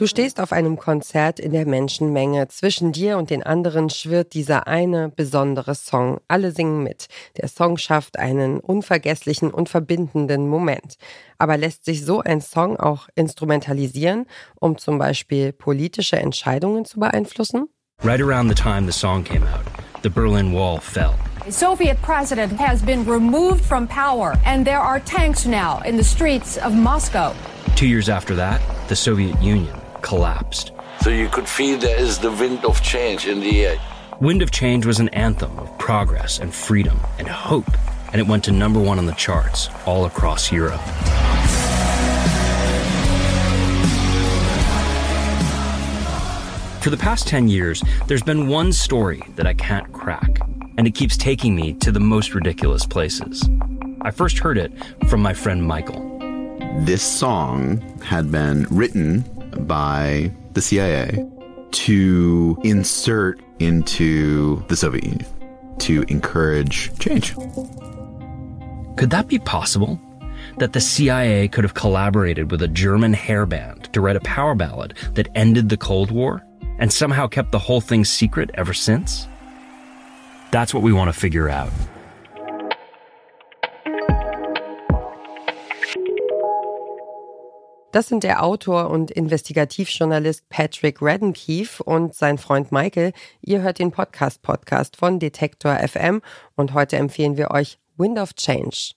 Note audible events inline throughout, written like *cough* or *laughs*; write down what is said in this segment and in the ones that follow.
Du stehst auf einem Konzert in der Menschenmenge. Zwischen dir und den anderen schwirrt dieser eine besondere Song. Alle singen mit. Der Song schafft einen unvergesslichen und verbindenden Moment. Aber lässt sich so ein Song auch instrumentalisieren, um zum Beispiel politische Entscheidungen zu beeinflussen? Right around the time the song came out, the Berlin Wall fell. The Soviet president has been removed from power, and there are tanks now in the streets of Moscow. Two years after that, the Soviet Union collapsed. So you could feel there is the wind of change in the air. Wind of Change was an anthem of progress and freedom and hope, and it went to number one on the charts all across Europe. For the past 10 years, there's been one story that I can't crack, and it keeps taking me to the most ridiculous places. I first heard it from my friend Michael. This song had been written by the CIA to insert into the Soviet Union to encourage change. Could that be possible? That the CIA could have collaborated with a German hairband to write a power ballad that ended the Cold War and somehow kept the whole thing secret ever since? That's what we want to figure out. Das sind der Autor und Investigativjournalist Patrick Reddenkeefe und sein Freund Michael. Ihr hört den Podcast-Podcast von Detektor FM und heute empfehlen wir euch Wind of Change.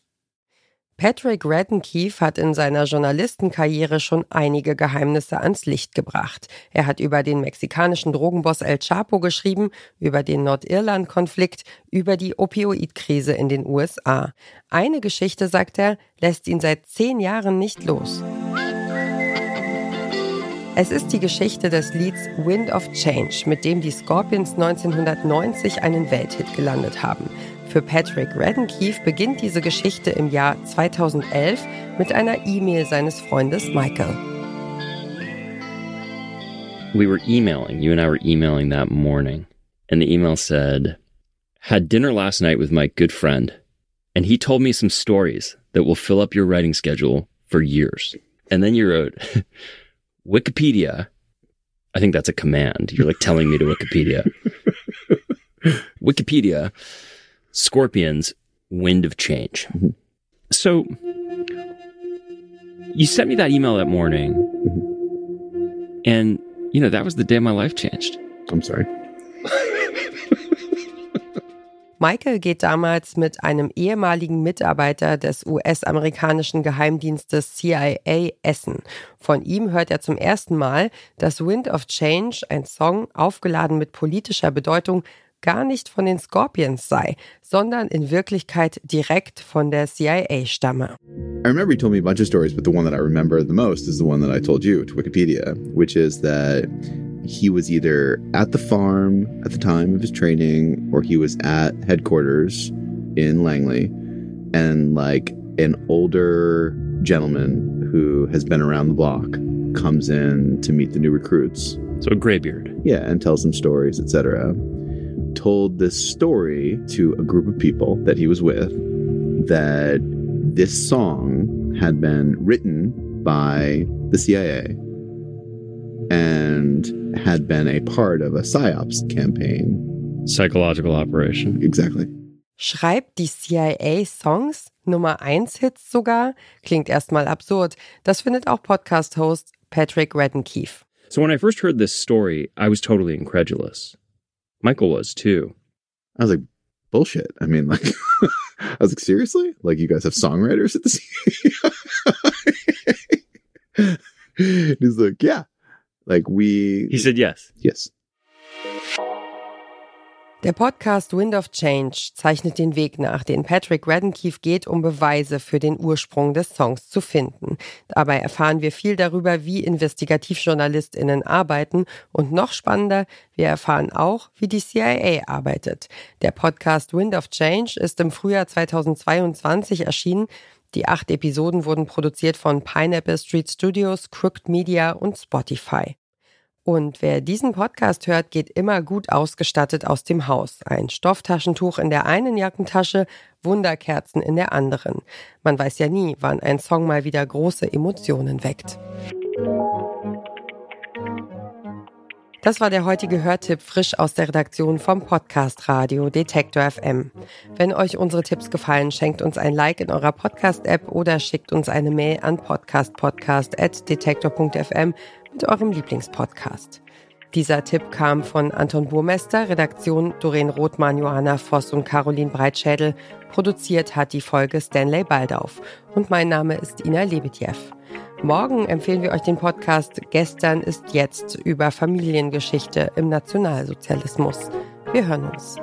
Patrick Reddenkeefe hat in seiner Journalistenkarriere schon einige Geheimnisse ans Licht gebracht. Er hat über den mexikanischen Drogenboss El Chapo geschrieben, über den Nordirland-Konflikt, über die Opioidkrise in den USA. Eine Geschichte, sagt er, lässt ihn seit zehn Jahren nicht los. Es ist die Geschichte des Lieds Wind of Change, mit dem die Scorpions 1990 einen Welthit gelandet haben. Für Patrick Reddenkeefe beginnt diese Geschichte im Jahr 2011 mit einer E-Mail seines Freundes Michael. We were emailing, you and I were emailing that morning, and the email said, Had dinner last night with my good friend, and he told me some stories that will fill up your writing schedule for years. And then you wrote, *laughs* Wikipedia. I think that's a command. You're like telling me to Wikipedia. *laughs* Wikipedia, Scorpions, Wind of Change. Mm-hmm. So you sent me that email that morning, mm-hmm. and you know that was the day my life changed. I'm sorry. Michael geht damals mit einem ehemaligen Mitarbeiter des US-amerikanischen Geheimdienstes CIA essen. Von ihm hört er zum ersten Mal, dass Wind of Change, ein Song aufgeladen mit politischer Bedeutung, gar nicht von den Scorpions sei, sondern in Wirklichkeit direkt von der CIA stamme. I remember he told me a bunch of stories, but the one that I remember the most is the one that I told you to Wikipedia, which is that he was either at the farm at the time of his training or he was at headquarters in Langley and like an older gentleman who has been around the block comes in to meet the new recruits. So a graybeard. yeah and tells them stories etc told this story to a group of people that he was with that this song had been written by the CIA and had been a part of a psyops campaign Psychological operation. exactly Schreibt die CIA Songs? Nummer 1 Hits sogar? Klingt erstmal absurd. Das findet auch Podcast-Host Patrick Reddenkeefe. So when I first heard this story, I was totally incredulous. Michael was too. I was like, bullshit. I mean, like, *laughs* I was like, seriously? Like, you guys have songwriters at the *laughs* CIA? *laughs* He's like, yeah. Like, we. He said yes. yes. Der Podcast Wind of Change zeichnet den Weg nach, den Patrick Reddenkeefe geht, um Beweise für den Ursprung des Songs zu finden. Dabei erfahren wir viel darüber, wie Investigativjournalistinnen arbeiten und noch spannender, wir erfahren auch, wie die CIA arbeitet. Der Podcast Wind of Change ist im Frühjahr 2022 erschienen. Die acht Episoden wurden produziert von Pineapple Street Studios, Crooked Media und Spotify. Und wer diesen Podcast hört, geht immer gut ausgestattet aus dem Haus. Ein Stofftaschentuch in der einen Jackentasche, Wunderkerzen in der anderen. Man weiß ja nie, wann ein Song mal wieder große Emotionen weckt. Das war der heutige Hörtipp frisch aus der Redaktion vom Podcast Radio Detektor FM. Wenn euch unsere Tipps gefallen, schenkt uns ein Like in eurer Podcast-App oder schickt uns eine Mail an podcastpodcast.detektor.fm mit eurem Lieblingspodcast. Dieser Tipp kam von Anton Burmester, Redaktion Doreen Rothmann, Johanna Voss und Caroline Breitschädel. Produziert hat die Folge Stanley Baldauf. Und mein Name ist Ina Lebetjew. Morgen empfehlen wir euch den Podcast Gestern ist jetzt über Familiengeschichte im Nationalsozialismus. Wir hören uns.